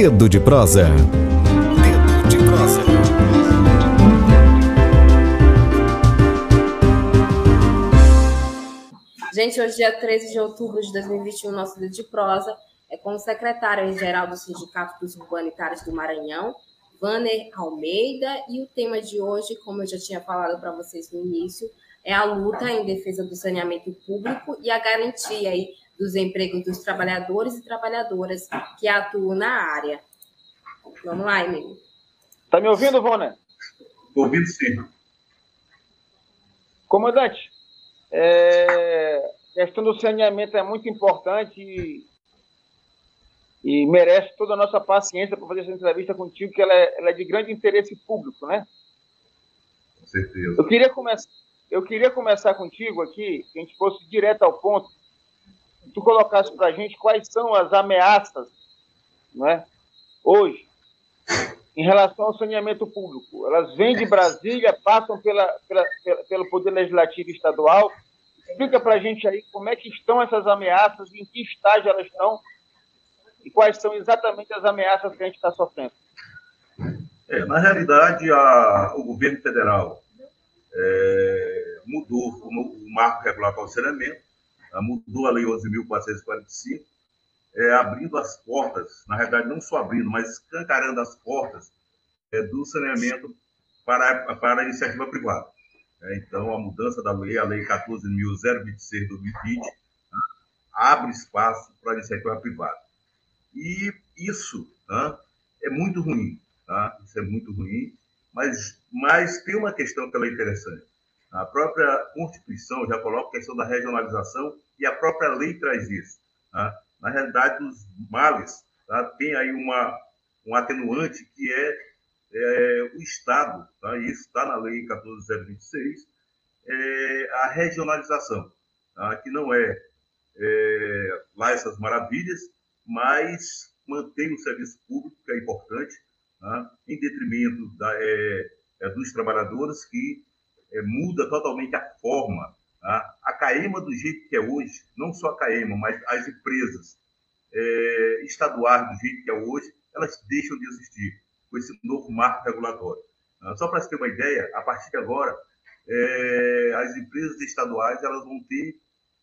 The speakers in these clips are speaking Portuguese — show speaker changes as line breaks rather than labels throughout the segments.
Dedo de prosa. Dedo de prosa.
Gente, hoje, dia 13 de outubro de 2021, nosso Dedo de prosa é com o secretário-geral do Sindicato dos Urbanitários do Maranhão, Vanner Almeida, e o tema de hoje, como eu já tinha falado para vocês no início, é a luta em defesa do saneamento público e a garantia aí dos empregos dos trabalhadores e trabalhadoras que atuam na área. Vamos lá, Emílio.
Está me ouvindo, Vona?
Estou ouvindo sim.
Comandante, é, a questão do saneamento é muito importante e, e merece toda a nossa paciência para fazer essa entrevista contigo, que ela é, ela é, de grande interesse público, né?
Com certeza.
Eu queria, começar, eu queria começar contigo aqui, que a gente fosse direto ao ponto, tu colocasse para a gente quais são as ameaças, né, hoje, em relação ao saneamento público. Elas vêm de Brasília, passam pela, pela, pela pelo Poder Legislativo Estadual. Explica para a gente aí como é que estão essas ameaças, em que estágio elas estão e quais são exatamente as ameaças que a gente está sofrendo.
É, na realidade, a, o governo federal é, mudou o, o marco regulatório do saneamento, mudou a Lei 11.445, é, abrindo as portas, na realidade, não só abrindo, mas escancarando as portas é, do saneamento para, para a iniciativa privada. É, então, a mudança da lei, a Lei 14.026 2020, né, abre espaço para a iniciativa privada. E isso né, é muito ruim, tá? isso é muito ruim, mas, mas tem uma questão que é interessante. A própria Constituição já coloca a questão da regionalização e a própria lei traz isso. Tá? Na realidade, os males tá? tem aí uma, um atenuante que é, é o Estado, tá? isso está na lei 14026, é a regionalização, tá? que não é, é lá essas maravilhas, mas mantém o serviço público, que é importante, tá? em detrimento da, é, é dos trabalhadores que é, muda totalmente a forma. Tá? A CAEMA, do jeito que é hoje, não só a CAEMA, mas as empresas é, estaduais, do jeito que é hoje, elas deixam de existir com esse novo marco regulatório. Tá? Só para você ter uma ideia, a partir de agora, é, as empresas estaduais elas vão ter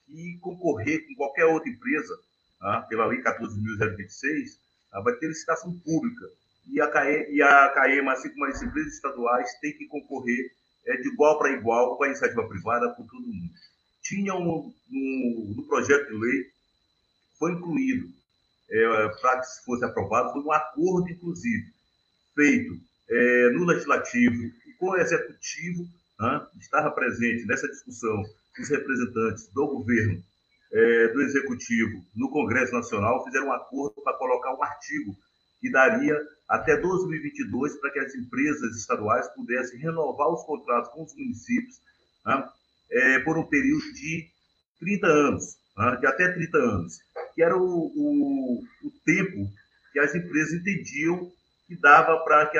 que concorrer com qualquer outra empresa, tá? pela Lei 14.026, tá? vai ter licitação pública. E a, CAEMA, assim como as empresas estaduais, têm que concorrer é, de igual para igual com a iniciativa privada, com todo mundo. Tinha um, um no projeto de lei, foi incluído, é, para que fosse aprovado, foi um acordo, inclusive, feito é, no Legislativo e com o Executivo, né, estava presente nessa discussão os representantes do governo, é, do Executivo, no Congresso Nacional, fizeram um acordo para colocar um artigo que daria até 2022 para que as empresas estaduais pudessem renovar os contratos com os municípios né, é, por um período de 30 anos, né, de até 30 anos, que era o, o, o tempo que as empresas entendiam que dava para que,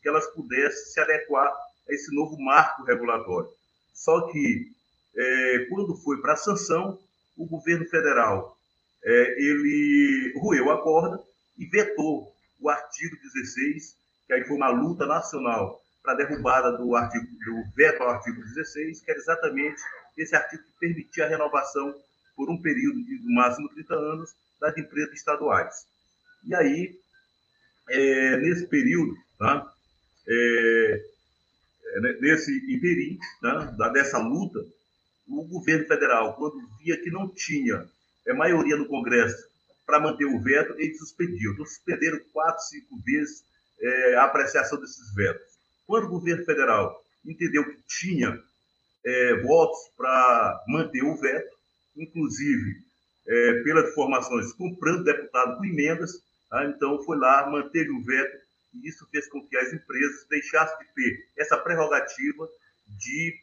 que elas pudessem se adequar a esse novo marco regulatório. Só que, é, quando foi para a sanção, o governo federal é, ele roeu a corda e vetou o artigo 16, que aí foi uma luta nacional para a derrubada do, artigo, do veto ao artigo 16, que era exatamente esse artigo que permitia a renovação por um período de no máximo 30 anos das empresas estaduais. E aí, é, nesse período, tá, é, é nesse interim tá, dessa luta, o governo federal, quando via que não tinha é, maioria no Congresso para manter o veto, eles suspendiam. Então, suspenderam quatro, cinco vezes é, a apreciação desses vetos. Quando o governo federal entendeu que tinha é, votos para manter o veto, inclusive é, pelas informações, comprando deputado com emendas, tá? então foi lá, manteve o veto, e isso fez com que as empresas deixassem de ter essa prerrogativa de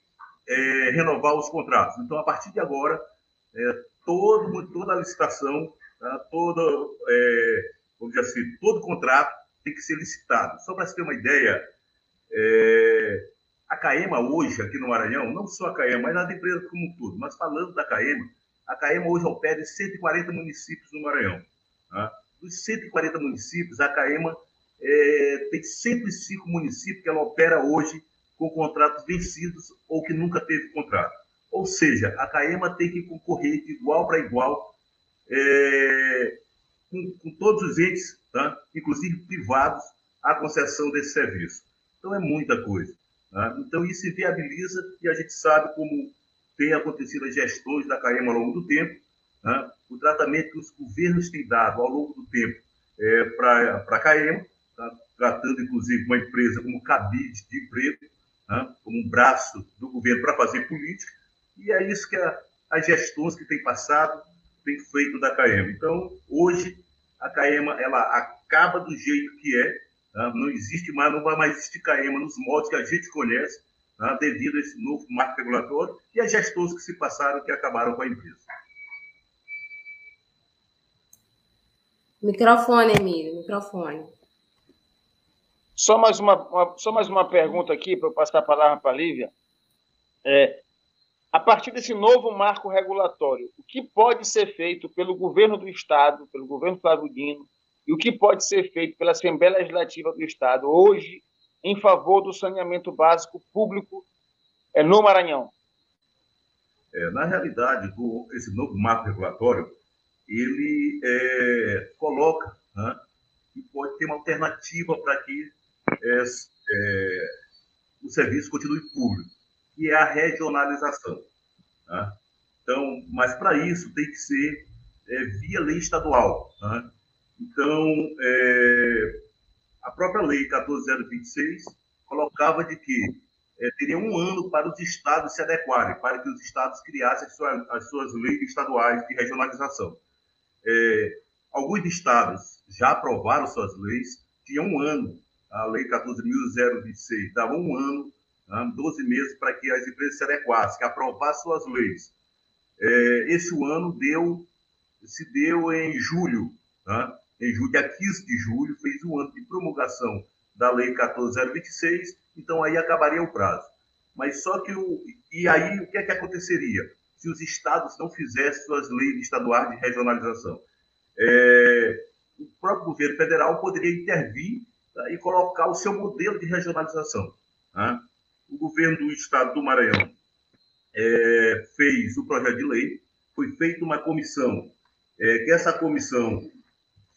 é, renovar os contratos. Então, a partir de agora, é, todo, toda a licitação Tá? Todo, é, vamos dizer assim, todo contrato tem que ser licitado. Só para você ter uma ideia, é, a CAEMA hoje, aqui no Maranhão, não só a CAEMA, mas as empresas como um todo, mas falando da CAEMA, a CAEMA hoje opera em 140 municípios no Maranhão. Tá? dos 140 municípios, a CAEMA é, tem 105 municípios que ela opera hoje com contratos vencidos ou que nunca teve contrato. Ou seja, a CAEMA tem que concorrer de igual para igual é, com, com, todos os entes, tá? inclusive privados, a concessão desse serviço. Então, é muita coisa. Tá? Então, isso viabiliza e a gente sabe como tem acontecido as gestões da CAEMA ao longo do tempo, né? o tratamento que os governos têm dado ao longo do tempo é, para a CAEMA, tá? tratando inclusive uma empresa como cabide de emprego, né? como um braço do governo para fazer política, e é isso que a, as gestões que têm passado têm feito da CAEMA. Então, hoje, a CAEMA ela acaba do jeito que é, tá? não existe mais, não vai mais existir CAEMA nos modos que a gente conhece, tá? devido a esse novo marco regulatório e as gestões que se passaram que acabaram com a empresa.
Microfone, Emílio, microfone.
Só mais uma, uma, só mais uma pergunta aqui para eu passar a palavra para a Lívia. É, a partir desse novo marco regulatório, o que pode ser feito pelo governo do Estado, pelo governo Flávio Dino, e o que pode ser feito pela Assembleia Legislativa do Estado hoje em favor do saneamento básico público é, no Maranhão?
É, na realidade, do, esse novo marco regulatório, ele é, coloca né, que pode ter uma alternativa para que é, é, o serviço continue público, que é a regionalização. Né? Então, mas para isso tem que ser é, via lei estadual. Né? Então, é, a própria lei 14026 colocava de que é, teria um ano para os estados se adequarem, para que os estados criassem as suas, as suas leis estaduais de regionalização. É, alguns estados já aprovaram suas leis, tinham um ano. A lei 14.026 dava um ano, 12 meses para que as empresas se adequassem, que aprovassem suas leis. É, esse ano deu, se deu em julho, né, em julho, dia 15 de julho, fez um ano de promulgação da lei 14.026, então aí acabaria o prazo. Mas só que o. E aí o que é que aconteceria? se os estados não fizessem suas leis estaduais de regionalização. É, o próprio governo federal poderia intervir tá, e colocar o seu modelo de regionalização. Tá? O governo do estado do Maranhão é, fez o projeto de lei, foi feita uma comissão, é, que essa comissão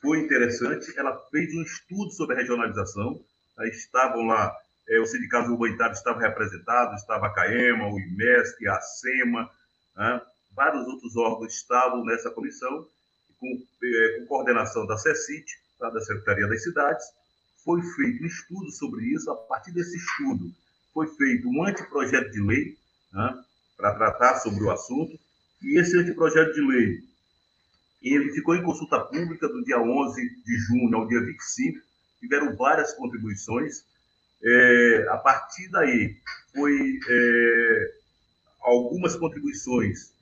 foi interessante, ela fez um estudo sobre a regionalização, tá? estavam lá, é, os sindicatos urbanitários estavam representados, estava a CAEMA, o IMESC, a SEMA, né? Vários outros órgãos estavam nessa comissão, com, é, com coordenação da CECIT, tá? da Secretaria das Cidades. Foi feito um estudo sobre isso. A partir desse estudo, foi feito um anteprojeto de lei né? para tratar sobre o assunto. E esse anteprojeto de lei ele ficou em consulta pública do dia 11 de junho ao dia 25. Tiveram várias contribuições. É, a partir daí, foi é, algumas contribuições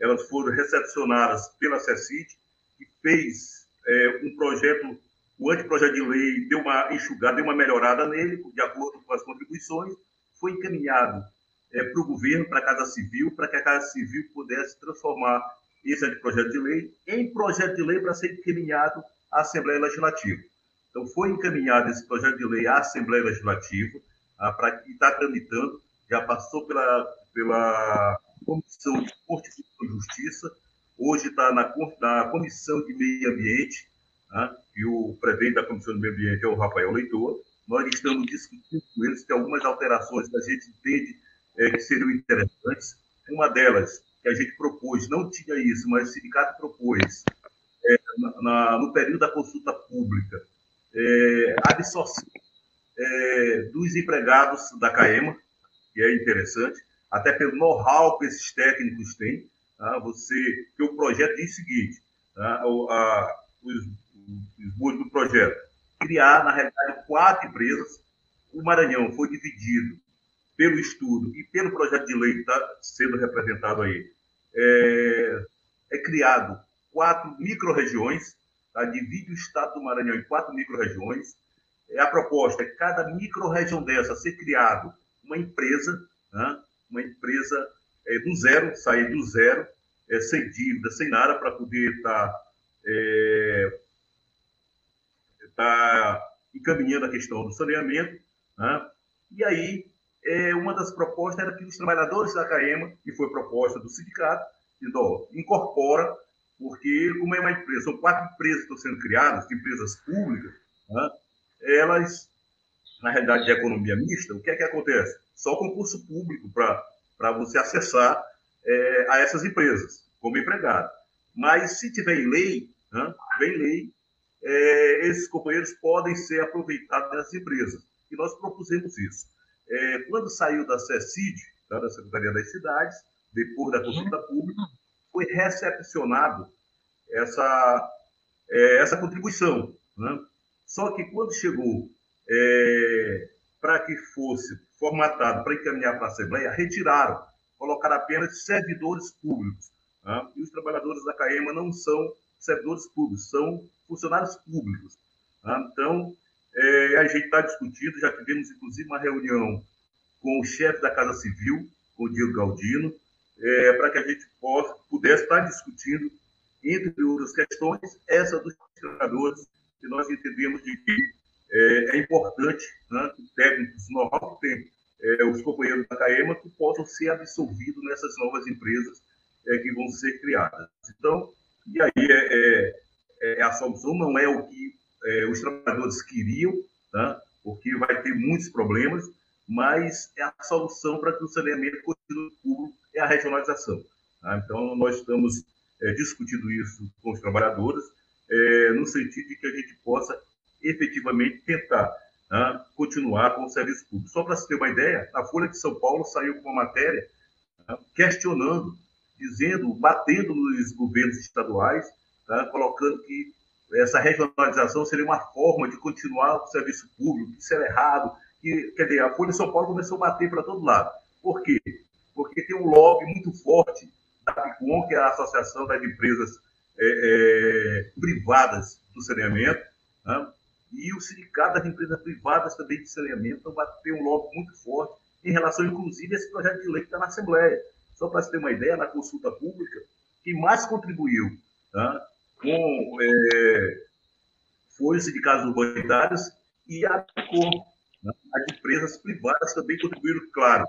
elas foram recepcionadas pela CECIT, que fez é, um projeto, o anteprojeto de lei deu uma enxugada, deu uma melhorada nele, de acordo com as contribuições, foi encaminhado é, para o governo, para a Casa Civil, para que a Casa Civil pudesse transformar esse anteprojeto de lei em projeto de lei para ser encaminhado à Assembleia Legislativa. Então, foi encaminhado esse projeto de lei à Assembleia Legislativa, ah, para que está tramitando, já passou pela pela Comissão de Constituição e Justiça, hoje está na, na, Comissão de Meio Ambiente, né, e o presidente da Comissão de Meio Ambiente é o Rafael Leitor. Nós estamos discutindo com eles, tem algumas alterações que a gente entende é, que seriam interessantes. Uma delas, que a gente propôs, não tinha isso, mas o sindicato propôs, é, na, no período da consulta pública, é, a absorção é, dos empregados da CAEMA, que é interessante, até pelo know-how que esses técnicos têm. Tá? Você, que o projeto diz o seguinte: tá? o, a, os, os do projeto, criar, na realidade, quatro empresas. O Maranhão foi dividido pelo estudo e pelo projeto de lei que está sendo representado aí. É, é criado quatro micro-regiões, tá? divide o estado do Maranhão em quatro micro-regiões. É, a proposta é cada micro-região dessa ser criado uma empresa, né? uma empresa é, do zero, sair do zero, é, sem dívida, sem nada, para poder estar tá, é, está encaminhando a questão do saneamento. Né? E aí, é, uma das propostas era que os trabalhadores da CAEMA, que foi proposta do sindicato, dizendo, incorpora, porque como é uma empresa, são quatro empresas que estão sendo criadas, empresas públicas, né? elas, na realidade de economia mista, o que é que acontece? Só concurso público para você acessar é, a essas empresas como empregado. Mas se tiver em lei, né, vem lei, é, esses companheiros podem ser aproveitados nessas empresas. E nós propusemos isso. É, quando saiu da CECID, tá, da Secretaria das Cidades, depois da consulta pública, foi recepcionado essa, é, essa contribuição. Né? Só que quando chegou é, para que fosse formatado para encaminhar para a Assembleia, retiraram, colocaram apenas servidores públicos. Né? E os trabalhadores da CAEMA não são servidores públicos, são funcionários públicos. Né? Então, é, a gente está discutindo, já tivemos inclusive uma reunião com o chefe da Casa Civil, com o Diego Galdino, é, para que a gente possa, pudesse estar discutindo, entre outras questões, essa dos trabalhadores, que nós entendemos de que é, é importante né, que técnicos normal que tem é, os companheiros da CAEMA que possam ser absorvidos nessas novas empresas é, que vão ser criadas. Então, e aí é, é, é a solução não é o que é, os trabalhadores queriam, tá? porque vai ter muitos problemas, mas é a solução para que o saneamento continue público, é a regionalização. Tá? Então, nós estamos é, discutindo isso com os trabalhadores, é, no sentido de que a gente possa efetivamente tentar tá? continuar com o serviço público. Só para se ter uma ideia, a Folha de São Paulo saiu com uma matéria tá? questionando, dizendo, batendo nos governos estaduais, tá? colocando que essa regionalização seria uma forma de continuar o serviço público, isso era errado. E, quer dizer, a Folha de São Paulo começou a bater para todo lado. Por quê? Porque tem um lobby muito forte da PICOM, que é a Associação das Empresas é, é, Privadas do Saneamento, né? e o Sindicato das Empresas Privadas também de Saneamento então ter um lobby muito forte em relação, inclusive, a esse projeto de lei que está na Assembleia. Só para você ter uma ideia, na consulta pública, quem mais contribuiu tá? com é, foi o Sindicato Urbanitários e a PICOM. Né? As empresas privadas também contribuíram, claro,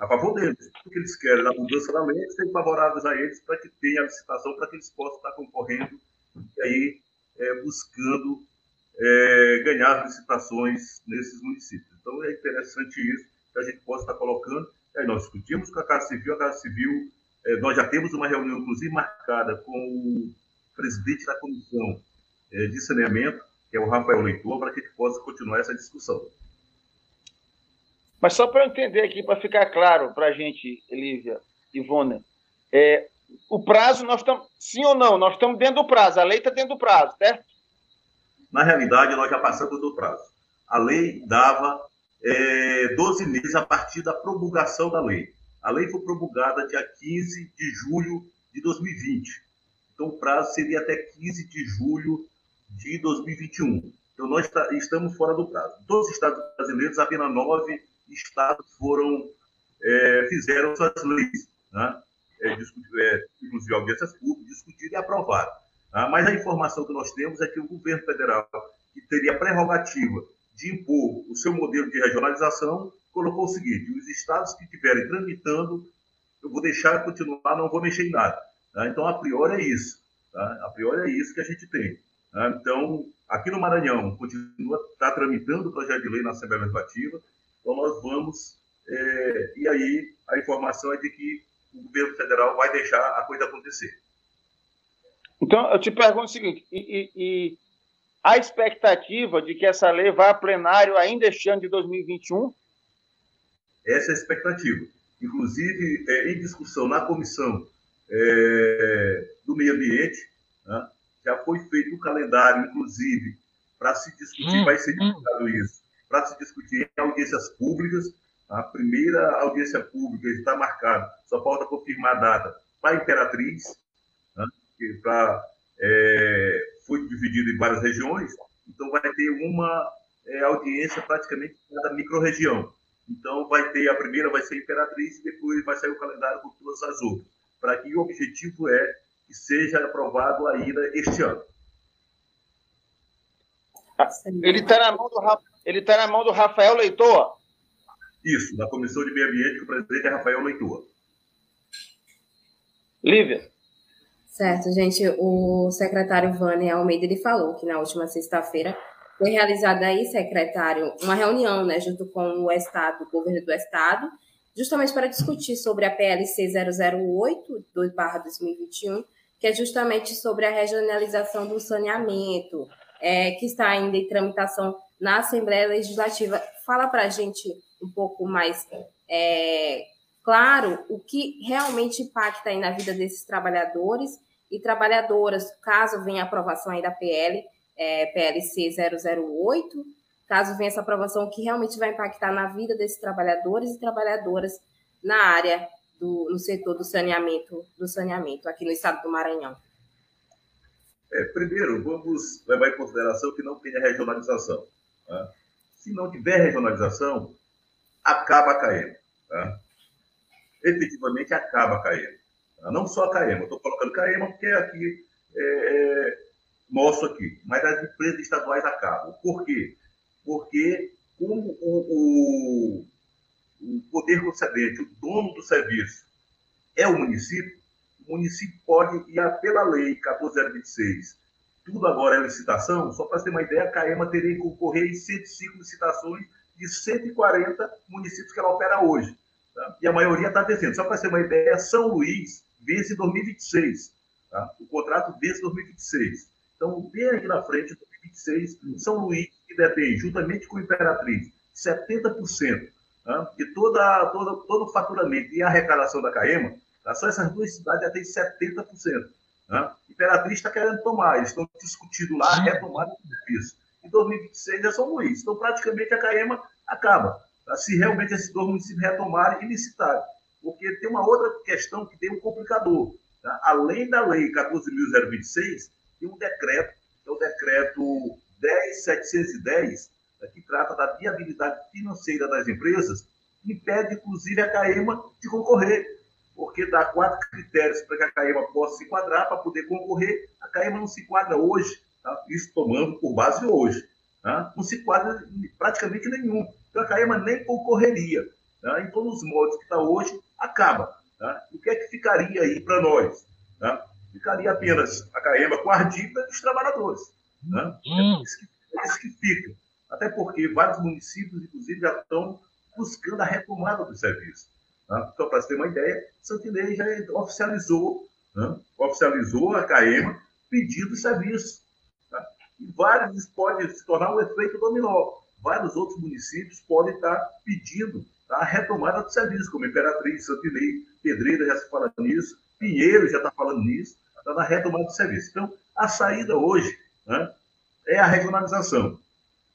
a favor deles, porque eles querem a mudança da lei, serem favoráveis a eles para que tenha a licitação, para que eles possam estar concorrendo e aí é, buscando é, ganhar licitações nesses municípios. Então é interessante isso, que a gente possa estar colocando. Nós discutimos com a Casa Civil, a Casa Civil, é, nós já temos uma reunião, inclusive, marcada com o presidente da Comissão é, de Saneamento, que é o Rafael Leitor, para que gente possa continuar essa discussão.
Mas só para entender aqui, para ficar claro para a gente, Elívia, Ivone, é, o prazo, nós estamos, sim ou não, nós estamos dentro do prazo, a lei está dentro do prazo, certo?
Na realidade, nós já passamos do prazo. A lei dava é, 12 meses a partir da promulgação da lei. A lei foi promulgada dia 15 de julho de 2020. Então, o prazo seria até 15 de julho de 2021. Então, nós tá, estamos fora do prazo. Todos os estados brasileiros, apenas nove estados foram, é, fizeram suas leis, né? é, é, inclusive audiências públicas, discutiram e aprovaram. Tá? Mas a informação que nós temos é que o governo federal, que teria prerrogativa de impor o seu modelo de regionalização, colocou o seguinte: os estados que estiverem tramitando, eu vou deixar continuar, não vou mexer em nada. Tá? Então, a priori é isso. Tá? A priori é isso que a gente tem. Tá? Então, aqui no Maranhão, continua está tramitando o projeto de lei na Assembleia Legislativa, então nós vamos, é, e aí a informação é de que o governo federal vai deixar a coisa acontecer.
Então, eu te pergunto o seguinte: e, e, e a expectativa de que essa lei vá a plenário ainda este ano de 2021?
Essa é a expectativa. Inclusive, é, em discussão na comissão é, do meio ambiente, né, já foi feito um calendário, inclusive, para se discutir, hum, vai ser hum. divulgado isso, para se discutir em audiências públicas. A primeira audiência pública está marcada, só falta confirmar a data para a Imperatriz, né, pra, é, foi dividido em várias regiões, então vai ter uma é, audiência praticamente cada microrregião. Então vai ter a primeira vai ser Imperatriz e depois vai sair o calendário com todas as outras, para que o objetivo é que seja aprovado ainda este ano.
Ele está na, mão do, ele tá na mão do Rafael Leitor?
Isso, da Comissão de Meio Ambiente, que o presidente é Rafael Leitor.
Lívia.
Certo, gente. O secretário Vânia Almeida ele falou que na última sexta-feira foi realizada aí, secretário, uma reunião, né, junto com o Estado, o governo do Estado, justamente para discutir sobre a PLC 008 2021, que é justamente sobre a regionalização do saneamento, é, que está ainda em tramitação na Assembleia Legislativa. Fala para a gente um pouco mais é, claro o que realmente impacta aí na vida desses trabalhadores e trabalhadoras, caso venha a aprovação aí da PL, é, PLC 008, caso venha essa aprovação, que realmente vai impactar na vida desses trabalhadores e trabalhadoras na área do no setor do saneamento, do saneamento aqui no estado do Maranhão.
É, primeiro, vamos levar em consideração que não tenha regionalização. Tá? Se não tiver regionalização, acaba CAEM. Tá? Efetivamente acaba. Tá? Não só a CAEM, eu estou colocando CAEM porque é aqui é, é, nosso aqui, mas as empresas estaduais acabam. Por quê? Porque como o, o, o poder concedente, o dono do serviço, é o município, o município pode ir pela lei 14026. Tudo agora é licitação, só para ter uma ideia, a CAEMA teria que concorrer em 105 licitações de 140 municípios que ela opera hoje. Tá? E a maioria está descendo. Só para ter uma ideia, São Luís vence em 2026. Tá? O contrato vence em 2026. Então, bem aqui na frente, 2026, São Luís, que detém, juntamente com a Imperatriz, 70%, tá? de toda, toda, todo o faturamento e arrecadação da CAEMA, tá? só essas duas cidades já têm 70%. Tá? Imperatriz está querendo tomar, eles estão discutindo lá a retomada do serviço. Em 2026 é São Luís. Então, praticamente, a CAEMA acaba. Tá? Se realmente esses dois municípios retomarem e licitarem. Porque tem uma outra questão que tem um complicador. Tá? Além da lei 14.026, tem um decreto, que é o decreto 10.710, né, que trata da viabilidade financeira das empresas, que impede, inclusive, a CAEMA de concorrer, porque dá quatro critérios para que a CAEMA possa se enquadrar, para poder concorrer. A CAEMA não se enquadra hoje, tá? isso tomando por base hoje. Tá? Não se enquadra praticamente nenhum. Então, a CAEMA nem concorreria. Tá? Então, nos modos que está hoje, acaba. Tá? O que é que ficaria aí para nós? Tá? Ficaria apenas a CAEMA com a dívida dos trabalhadores. Né? É isso que, é isso que fica. Até porque vários municípios, inclusive, já estão buscando a retomada do serviço. Tá? Então, para você ter uma ideia, Santinei já oficializou, né? oficializou a CAEMA pedindo serviço. Tá? E vários, isso pode se tornar um efeito dominó. Vários outros municípios podem estar pedindo a retomada do serviço, como Imperatriz, Santinei, Pedreira já se fala nisso, Pinheiro já está falando nisso, está na retomada do serviço. Então, a saída hoje né, é a regionalização.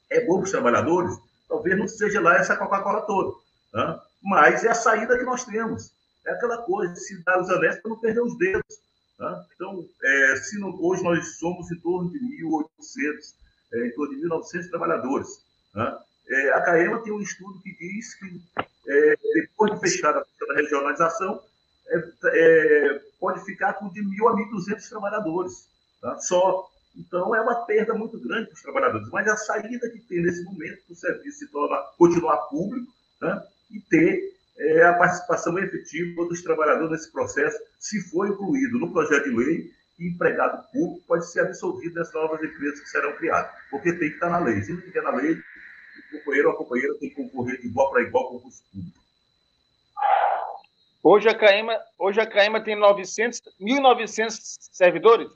É bom para os trabalhadores? Talvez não seja lá essa Coca-Cola toda, né, mas é a saída que nós temos. É aquela coisa, se dar os anéis para não perder os dedos. Né? Então, é, se não, hoje nós somos em torno de 1.800, é, em torno de 1.900 trabalhadores. Né? É, a CAEMA tem um estudo que diz que, é, depois de fechar a regionalização, é, é, pode ficar com de 1.000 a 1.200 trabalhadores, tá? só. Então, é uma perda muito grande para os trabalhadores. Mas a saída que tem nesse momento o serviço se torna, continuar público tá? e ter é, a participação efetiva dos trabalhadores nesse processo, se for incluído no projeto de lei, empregado público pode ser absolvido nessas novas empresas que serão criadas, porque tem que estar na lei. Se não estiver na lei, companheiro ou a companheira tem que concorrer de igual para igual com o curso público.
Hoje a CAEMA, hoje a CAEMA tem 900, 1.900 servidores?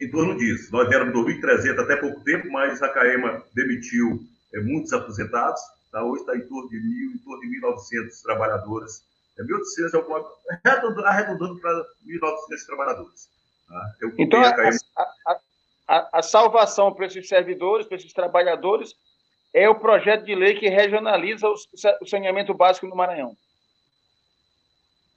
Em torno disso. Nós éramos 2.300 até pouco tempo, mas a CAEMA demitiu é, muitos aposentados. Tá? Hoje está em torno de 1.000, em torno de 1.900 trabalhadores. É 1.800, alguma, arredondando, arredondando para 1.900 trabalhadores.
Tá? então, a, a, a, a salvação para esses servidores, para esses trabalhadores, é o projeto de lei que regionaliza o saneamento básico no Maranhão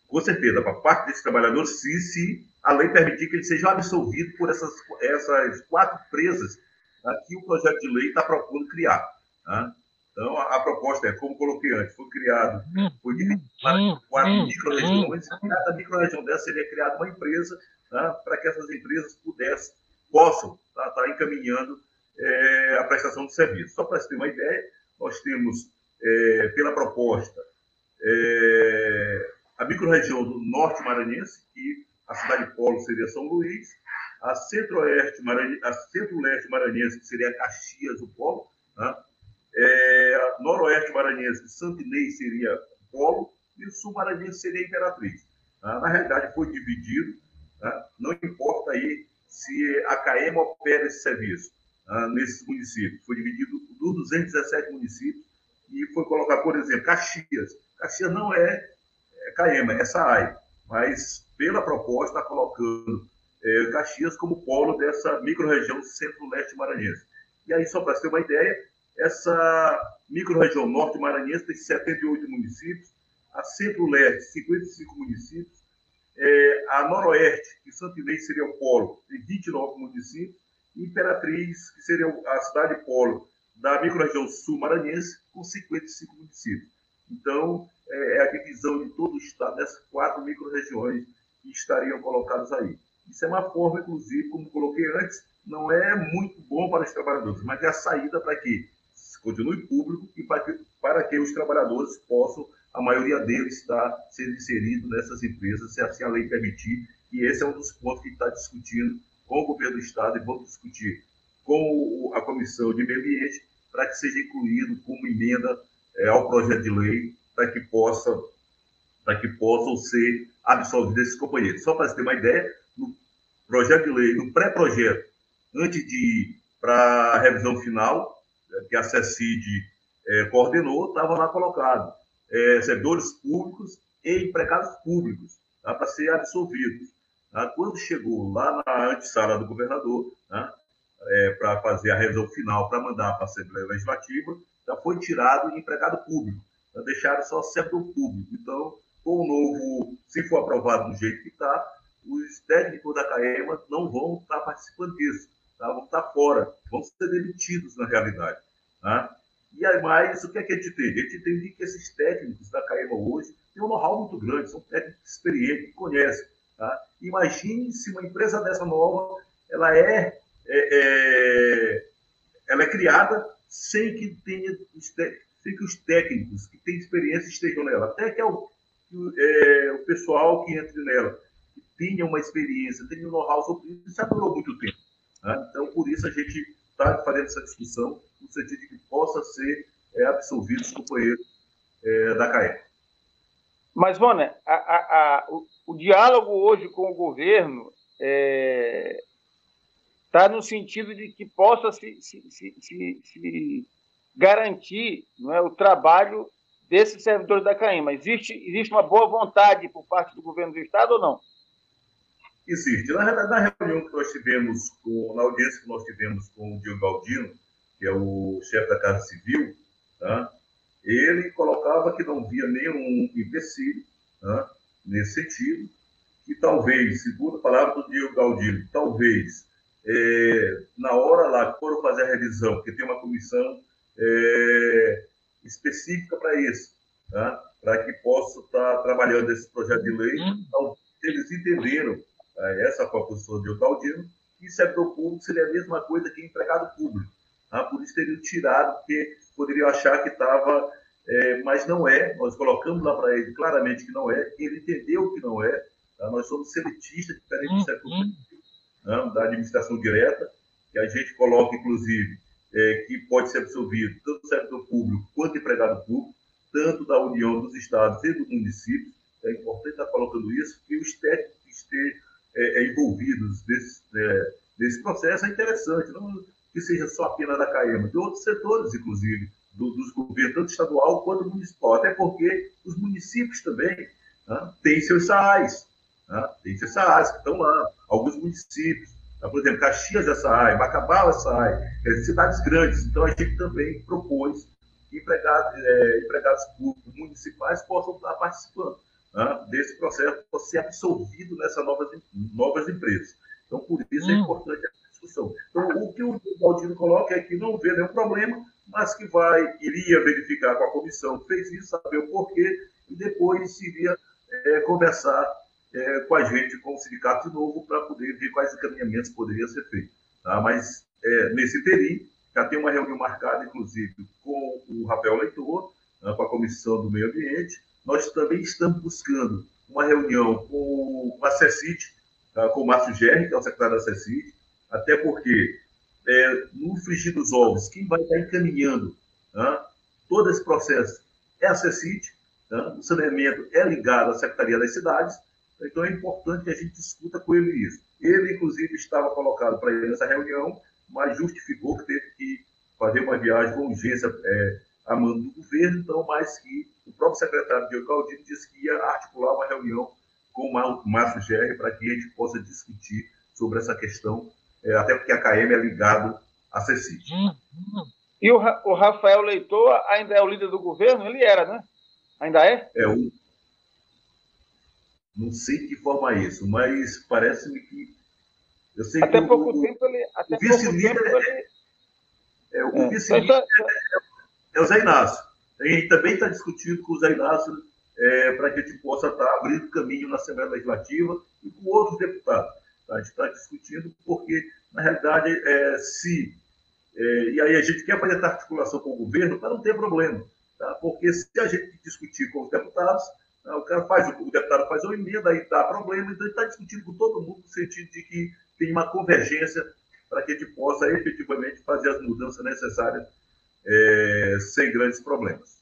com certeza, para parte desses trabalhadores, se, se a lei permitir que eles sejam absolvidos por essas, essas quatro presas tá, que o projeto de lei está propondo criar. Tá? Então, a, a, proposta é, como coloquei antes, foi criado, foi para quatro micro-regiões, e cada micro-região dessa seria criada uma empresa tá, para que essas empresas pudessem, possam estar tá, tá encaminhando é, a prestação de serviço. Só para você ter uma ideia, nós temos, é, pela proposta, é, a microrregião do Norte Maranhense, que a cidade polo seria São Luís, a centro-oeste maranhense, a centro-leste maranhense, que seria Caxias, o polo, né? é, noroeste maranhense, Santo Inês seria o polo, e o sul maranhense seria Imperatriz. Né? Na realidade, foi dividido, né? não importa aí se a CAEMA opera esse serviço né? nesses municípios. Foi dividido por 217 municípios e foi colocado, por exemplo, Caxias. Caxias não é, é CAEMA, é SAAI, mas pela proposta está colocando é, Caxias como polo dessa microrregião centro-leste maranhense. E aí, só para você ter uma ideia, essa microrregião norte maranhense tem 78 municípios, a centro-leste, 55 municípios, é, a noroeste, que Santo Inês seria o polo, tem 29 municípios, Imperatriz, que seria a cidade polo da microrregião sul maranhense, com 55 municípios. Então, é, é a divisão de todo o estado dessas quatro microrregiões que estariam colocadas aí. Isso é uma forma, inclusive, como coloquei antes, não é muito bom para os trabalhadores, mas é a saída para que continue público e para que, para que os trabalhadores possam, a maioria deles, estar sendo inserido nessas empresas, se assim a lei permitir. E esse é um dos pontos que está discutindo com o governo do Estado e vamos discutir com a Comissão de Meio Ambiente para que seja incluído como emenda é, ao projeto de lei para que possa para que possam ser absolvidos esses companheiros. Só para você ter uma ideia, no projeto de lei, no pré-projeto, antes de ir para a revisão final, né, que a CECID é, coordenou, estava lá colocado é, servidores públicos e empregados públicos tá, para ser absolvidos. Tá? Quando chegou lá na antessala do governador, tá, é, para fazer a revisão final, para mandar para a Assembleia Legislativa, já foi tirado empregado público, já deixaram só servidor público. Então, com o novo, se for aprovado do jeito que está, os técnicos da CAEMA não vão estar participando disso, tá? vão estar fora, vão ser demitidos na realidade. Tá? E aí, mais, o que, é que a gente entende? A gente entende que esses técnicos da CAEMA hoje têm um know-how muito grande, são técnicos experientes, que conhecem. Tá? Imagine se uma empresa dessa nova, ela é, é, é ela é criada sem que tenha sem que os técnicos que têm experiência estejam nela. Até que é o, é, o pessoal que entre nela tenha uma experiência, tenha um know-how sobre isso, já durou muito tempo. Né? Então, por isso a gente está fazendo essa discussão, no sentido de que possa ser é, absolvido os companheiros é, da CAE.
Mas, Vona, a, a, a, o, o, diálogo hoje com o governo está é, tá no sentido de que possa se, se, se, se garantir não é, o trabalho desses servidores da CAIMA. Existe, existe uma boa vontade por parte do governo do Estado ou não?
Existe. Na, na reunião que nós tivemos, com, na audiência que nós tivemos com o Diogo Galdino, que é o chefe da Casa Civil, tá? Ele colocava que não via nenhum empecilho tá? nesse sentido, que talvez, segundo a palavra do Diogo Galdino, talvez é, na hora lá que foram fazer a revisão, porque tem uma comissão é, específica para isso, tá? para que possa estar trabalhando esse projeto de lei. Hum. Então, eles entenderam, tá? essa foi a posição de Otaldino, que servidor público seria a mesma coisa que empregado público. Tá? Por isso teriam tirado, porque poderiam achar que estava, é, mas não é. Nós colocamos lá para ele claramente que não é, ele entendeu que não é. Tá? Nós somos seletistas, diferente do setor hum, público, né? da administração direta, que a gente coloca, inclusive, é, que pode ser absorvido tanto do setor público quanto empregado público, tanto da União dos Estados e dos municípios. É importante estar colocando isso, que os técnicos estejam é, é, envolvidos nesse, é, nesse processo é interessante, não que seja só apenas da CAEMA, de outros setores, inclusive, do, dos governos, tanto estadual quanto municipal, até porque os municípios também né, têm seus SAAs, né, têm seus SAAs que estão lá, alguns municípios por exemplo, Caxias essa área, Macabal essa área, é, cidades grandes. Então, a gente também propôs que empregados, é, empregados públicos municipais possam estar participando né, desse processo, para ser absorvido nessas novas, novas empresas. Então, por isso é hum. importante a discussão. Então, o que o Baldino coloca é que não vê nenhum problema, mas que vai, iria verificar com a comissão, fez isso, saber o porquê, e depois iria é, conversar é, com a gente, com o sindicato de novo, para poder ver quais encaminhamentos poderiam ser feitos. Tá? Mas é, nesse interim, já tem uma reunião marcada, inclusive, com o Rafael Leitor, né, com a Comissão do Meio Ambiente. Nós também estamos buscando uma reunião com a CECIT, tá, com o Márcio Gerri, que é o secretário da CECIT, até porque é, no frigir dos ovos, quem vai estar encaminhando né, todo esse processo é a CECIT, né, o saneamento é ligado à Secretaria das Cidades, então é importante que a gente discuta com ele isso. Ele, inclusive, estava colocado para ir nessa reunião, mas justificou que teve que fazer uma viagem com urgência é, a mando do governo, então, mais que o próprio secretário Diego Caldini disse que ia articular uma reunião com o Márcio Gerri para que a gente possa discutir sobre essa questão, até porque a KM é ligado à CECIT.
E o, o Rafael Leitor ainda é o líder do governo? Ele era, né? Ainda é?
É o. Não sei que forma é isso, mas parece-me que.
Eu sei até que pouco o, tempo ele. Até o vice-líder é, ele...
é, o é. vice-líder é, é, o Zé Inácio. A gente também está discutindo com o Zé Inácio é, para que a gente possa estar tá abrindo caminho na Assembleia Legislativa e com outros deputados. Tá? A gente está discutindo porque, na realidade, é, se é, e aí a gente quer fazer essa articulação com o governo para não ter problema. Tá? Porque se a gente discutir com os deputados, tá? o cara faz, o deputado faz uma emenda, aí dá problema, então ele está discutindo com todo mundo no sentido de que tem uma convergência para que a gente possa efetivamente fazer as mudanças necessárias é, sem grandes problemas.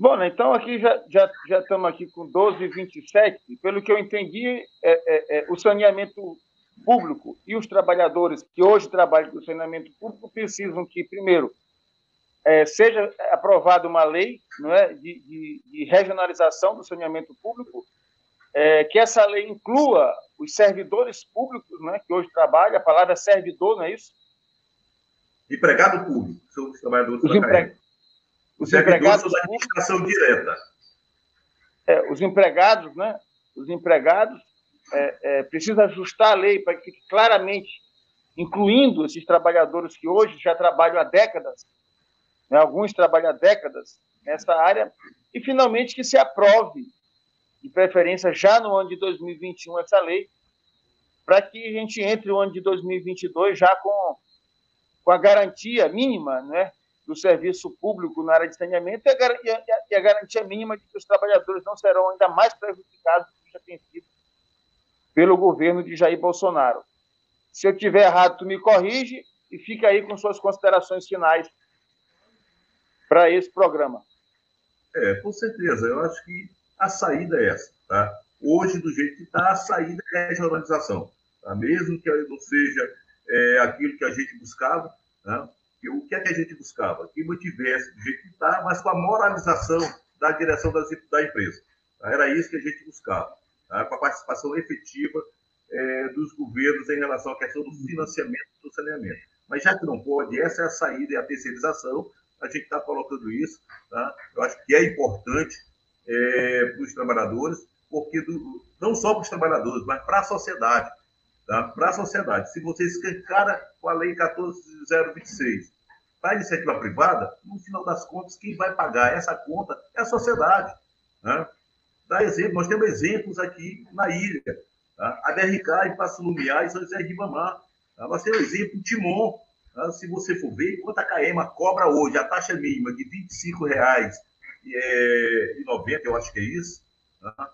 Bom, né, então aqui já, já, já estamos aqui com 12,27. Pelo que eu entendi, é, é, é, o saneamento público e os trabalhadores que hoje trabalham no saneamento público precisam que, primeiro, é, seja aprovada uma lei não é, de, de, de regionalização do saneamento público, é, que essa lei inclua os servidores públicos né, que hoje trabalham, a palavra servidor, não é isso?
Empregado público, são os trabalhadores
os da empre... Os, empregados da
administração direta.
É, os empregados, né? Os empregados é, é, precisa ajustar a lei para que fique claramente, incluindo esses trabalhadores que hoje já trabalham há décadas, né, alguns trabalham há décadas nessa área, e finalmente que se aprove, de preferência já no ano de 2021, essa lei, para que a gente entre no ano de 2022 já com, com a garantia mínima né, do serviço público na área de saneamento e a, e a garantia mínima de que os trabalhadores não serão ainda mais prejudicados do que já tem sido pelo governo de Jair Bolsonaro. Se eu tiver errado, tu me corrige e fica aí com suas considerações finais para esse programa.
É, com certeza. Eu acho que a saída é essa. Tá? Hoje, do jeito que está, a saída é a regionalização. Tá? Mesmo que não seja é, aquilo que a gente buscava, o que é que a gente buscava? Que mantivesse do jeito que está, mas com a moralização da direção das, da empresa. Tá? Era isso que a gente buscava tá? com a participação efetiva é, dos governos em relação à questão do financiamento do saneamento. Mas já que não pode, essa é a saída, é a terceirização, a gente está colocando isso. Tá? Eu acho que é importante é, para os trabalhadores, porque do, não só para os trabalhadores, mas para a sociedade. Tá? Para a sociedade. Se você escancara com a Lei 14026 para a iniciativa privada, no final das contas, quem vai pagar essa conta é a sociedade. Né? Dá exemplo, nós temos exemplos aqui na ilha. Tá? A BRK em Passo Lumiar e São José de Ribamar. Tá? Nós temos exemplo em Timon. Tá? Se você for ver, quanto a CAEMA cobra hoje, a taxa mínima de R$ 25,90, é, eu acho que é isso. Tá?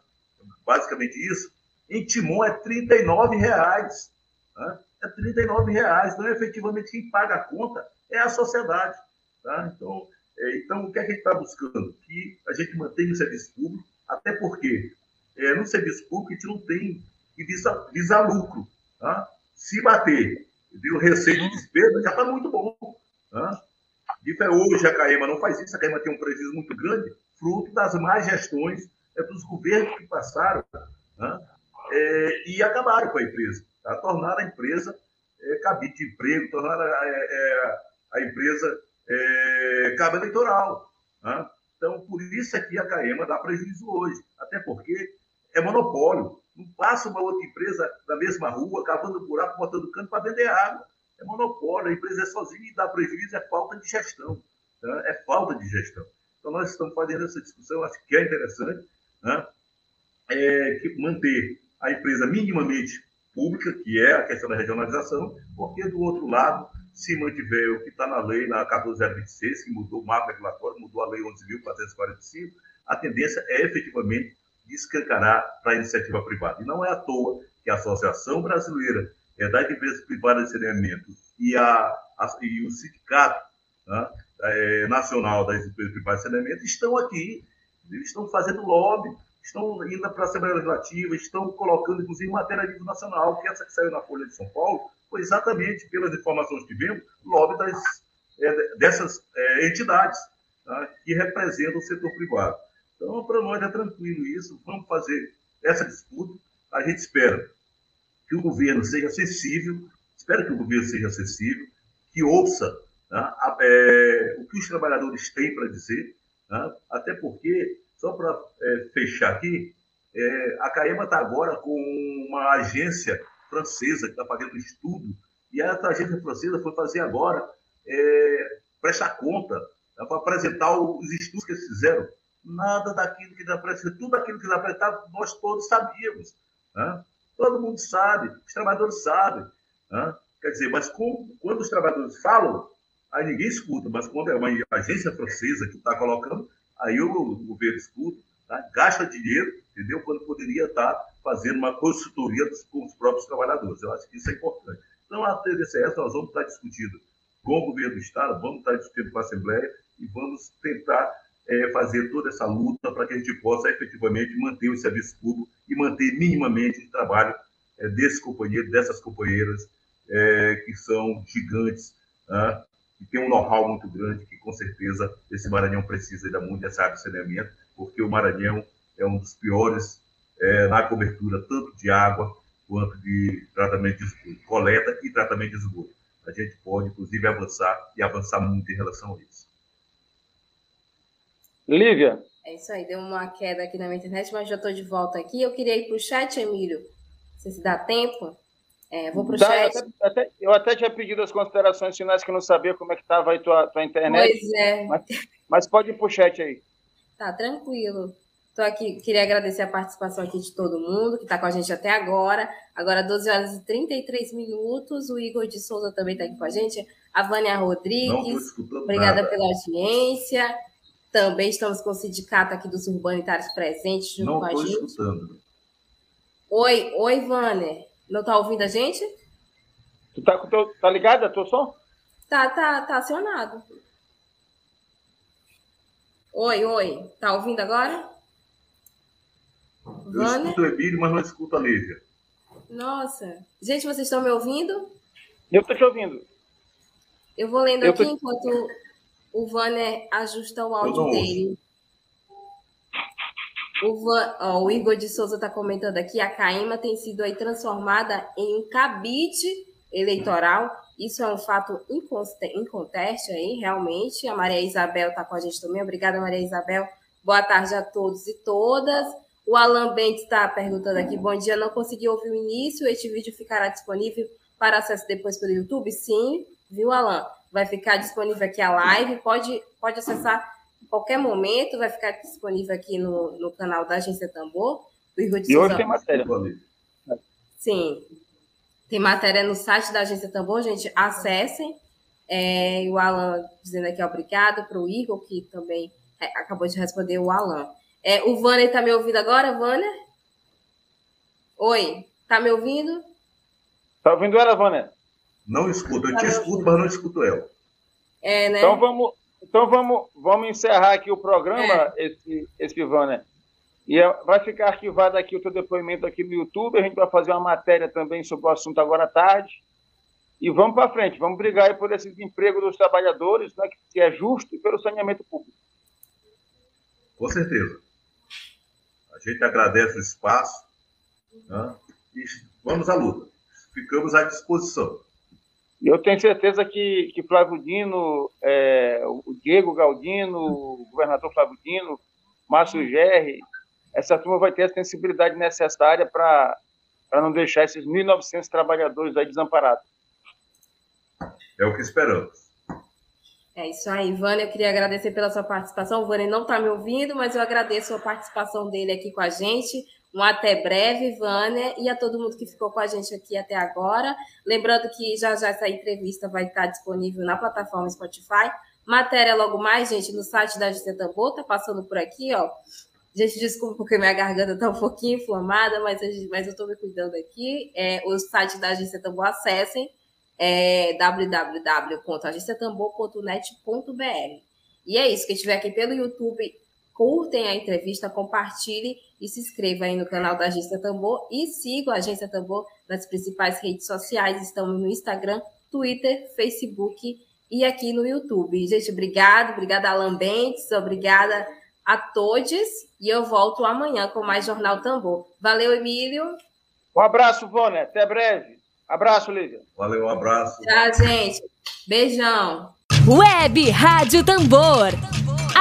Basicamente isso. Em Timon é R$ 39,00. Tá? É R$ 39,00. Então, efetivamente, quem paga a conta é a sociedade. Tá? Então, é, então, o que, é que a gente está buscando? Que a gente mantenha o serviço público, até porque é, no serviço público a gente não tem que visa, visa lucro. Tá? Se bater viu, receita e despesa, já está muito bom. Tá? é hoje a CAEMA não faz isso, a CAEMA tem um prejuízo muito grande, fruto das más gestões é, dos governos que passaram? É, e acabaram com a empresa. Tá? Tornaram a empresa é, cabide de emprego, tornaram a, é, é, a empresa é, cabo eleitoral. Tá? Então, por isso é que a CAEMA dá prejuízo hoje, até porque é monopólio. Não passa uma outra empresa da mesma rua, cavando buraco, botando cano para vender água. É monopólio, a empresa é sozinha e dá prejuízo, é falta de gestão. Tá? É falta de gestão. Então, nós estamos fazendo essa discussão, acho que é interessante, né? é, que manter a empresa minimamente pública, que é a questão da regionalização, porque do outro lado, se mantiver o que está na lei, na 14026, que mudou o marco regulatório, mudou a lei 11.445, a tendência é efetivamente descancarar para a iniciativa privada. E não é à toa que a Associação Brasileira é, das Empresas Privadas de Saneamento e, a, a, e o Sindicato né, é, Nacional das Empresas Privadas de Saneamento estão aqui, eles estão fazendo lobby, estão indo para a Assembleia Legislativa, estão colocando, inclusive, matéria a nacional, que essa que saiu na Folha de São Paulo foi exatamente, pelas informações que tivemos, lobby das, é, dessas é, entidades tá, que representam o setor privado. Então, para nós é tranquilo isso, vamos fazer essa disputa. A gente espera que o governo seja sensível, espera que o governo seja sensível, que ouça né, a, é, o que os trabalhadores têm para dizer, né, até porque, só para é, fechar aqui, é, a CAEMA está agora com uma agência francesa que está fazendo estudo, e essa agência francesa foi fazer agora, é, prestar conta, para apresentar os estudos que eles fizeram nada daquilo que apresenta, tudo aquilo que apresentava, nós todos sabíamos. Né? Todo mundo sabe, os trabalhadores sabem. Né? Quer dizer, mas com, quando os trabalhadores falam, aí ninguém escuta, mas quando é uma agência francesa que está colocando, aí o, governo escuta, tá? gasta dinheiro, entendeu? Quando poderia estar tá fazendo uma consultoria dos, com os próprios trabalhadores. Eu acho que isso é importante. Então, a TDCS nós vamos estar discutindo com o governo do Estado, vamos estar discutindo com a Assembleia e vamos tentar é, fazer toda essa luta para que a gente possa efetivamente manter o serviço público e manter minimamente o trabalho é, desses companheiros, dessas companheiras é, que são gigantes, né, que têm um know-how muito grande, que com certeza esse Maranhão precisa da muito dessa área de saneamento, porque o Maranhão é um dos piores é, na cobertura tanto de água quanto de tratamento de esgoto, coleta e tratamento de esgoto. A gente pode, inclusive, avançar e avançar muito em relação a isso.
Lívia.
É isso aí, deu uma queda aqui na minha internet, mas já estou de volta aqui. Eu queria ir para o chat, Emílio. Sei se dá tempo. É, vou para o chat.
Eu até, até, eu até tinha pedido as considerações finais, que eu não sabia como é que estava aí tua, tua internet.
Pois é.
Mas, mas pode ir para o chat aí.
Tá, tranquilo. Estou aqui, queria agradecer a participação aqui de todo mundo que está com a gente até agora. Agora, 12 horas e 33 minutos. O Igor de Souza também está aqui com a gente. A Vânia Rodrigues. Obrigada
nada.
pela audiência. Também estamos com o sindicato aqui dos urbanitários presentes junto
Não
com a gente.
escutando.
Oi, oi, Vanner. Não está ouvindo a gente?
Tu tá, teu, tá ligado a teu som?
Tá, tá, tá acionado. Oi, oi. Tá ouvindo agora?
Eu
Vanner?
escuto o Emílio, mas não escuto a Lívia.
Nossa. Gente, vocês estão me ouvindo?
Eu tô te ouvindo.
Eu vou lendo
Eu
aqui
tô-
enquanto o Vanner ajusta o áudio dele. O, Van, ó, o Igor de Souza está comentando aqui, a Caima tem sido aí transformada em um cabide eleitoral. Isso é um fato inconteste aí, realmente. A Maria Isabel está com a gente também. Obrigada, Maria Isabel. Boa tarde a todos e todas. O Alan Bentes está perguntando aqui, bom dia, não consegui ouvir o início, este vídeo ficará disponível para acesso depois pelo YouTube? Sim, viu, Alan? Vai ficar disponível aqui a live, pode, pode acessar qualquer momento, vai ficar disponível aqui no, no canal da Agência Tambor, do Igor de
E hoje tem matéria.
Sim. Tem matéria no site da Agência Tambor, gente, acessem. É, e o Alan dizendo aqui obrigado para o Igor, que também é, acabou de responder o Alan. É, o Vanner está me ouvindo agora, Vanner? Oi, tá me ouvindo?
Tá ouvindo ela, Vânia?
Não escuto. Eu
Tá
te escuto, mas não escuto ela.
É, né?
Então vamos, então vamos, vamos encerrar aqui o programa,
É.
esse, esse Vânia. E é- vai ficar arquivado aqui o teu depoimento aqui no YouTube. A gente vai fazer uma matéria também sobre o assunto agora à tarde. E vamos para frente, vamos brigar aí por esse emprego dos trabalhadores, né, que- que é justo, e pelo saneamento público.
Com certeza. A gente agradece o espaço né? e vamos à luta. Ficamos à disposição.
E eu tenho certeza que, que Flávio Dino, é, o Diego Galdino, o governador Flávio Dino, Márcio Gerri, essa turma vai ter a sensibilidade necessária para não deixar esses 1.900 trabalhadores aí desamparados.
É o que esperamos.
É isso aí, Vânia. Eu queria agradecer pela sua participação. O Vânia não está me ouvindo, mas eu agradeço a participação dele aqui com a gente. Um até breve, Vânia, e a todo mundo que ficou com a gente aqui até agora. Lembrando que já já essa entrevista vai estar disponível na plataforma Spotify. Matéria logo mais, gente, no site da Agência Tambor, tá passando por aqui, ó. Gente, desculpa porque minha garganta tá um pouquinho inflamada, mas, mas eu tô me cuidando aqui. É, o site da Agência Tambor, acessem é www.agenciatambor.net.br. E é isso, quem estiver aqui pelo YouTube, curtem a entrevista, compartilhem e se inscreva aí no canal da Agência Tambor e sigam a Agência Tambor nas principais redes sociais. Estamos no Instagram, Twitter, Facebook e aqui no YouTube. Gente, obrigado, obrigada Alan Bentes, obrigada a todos e eu volto amanhã com mais Jornal Tambor. Valeu, Emílio.
Um abraço, Vônia. Até breve. Abraço, Lívia.
Valeu, um abraço.
Tchau, gente. Beijão.
Web Rádio Tambor.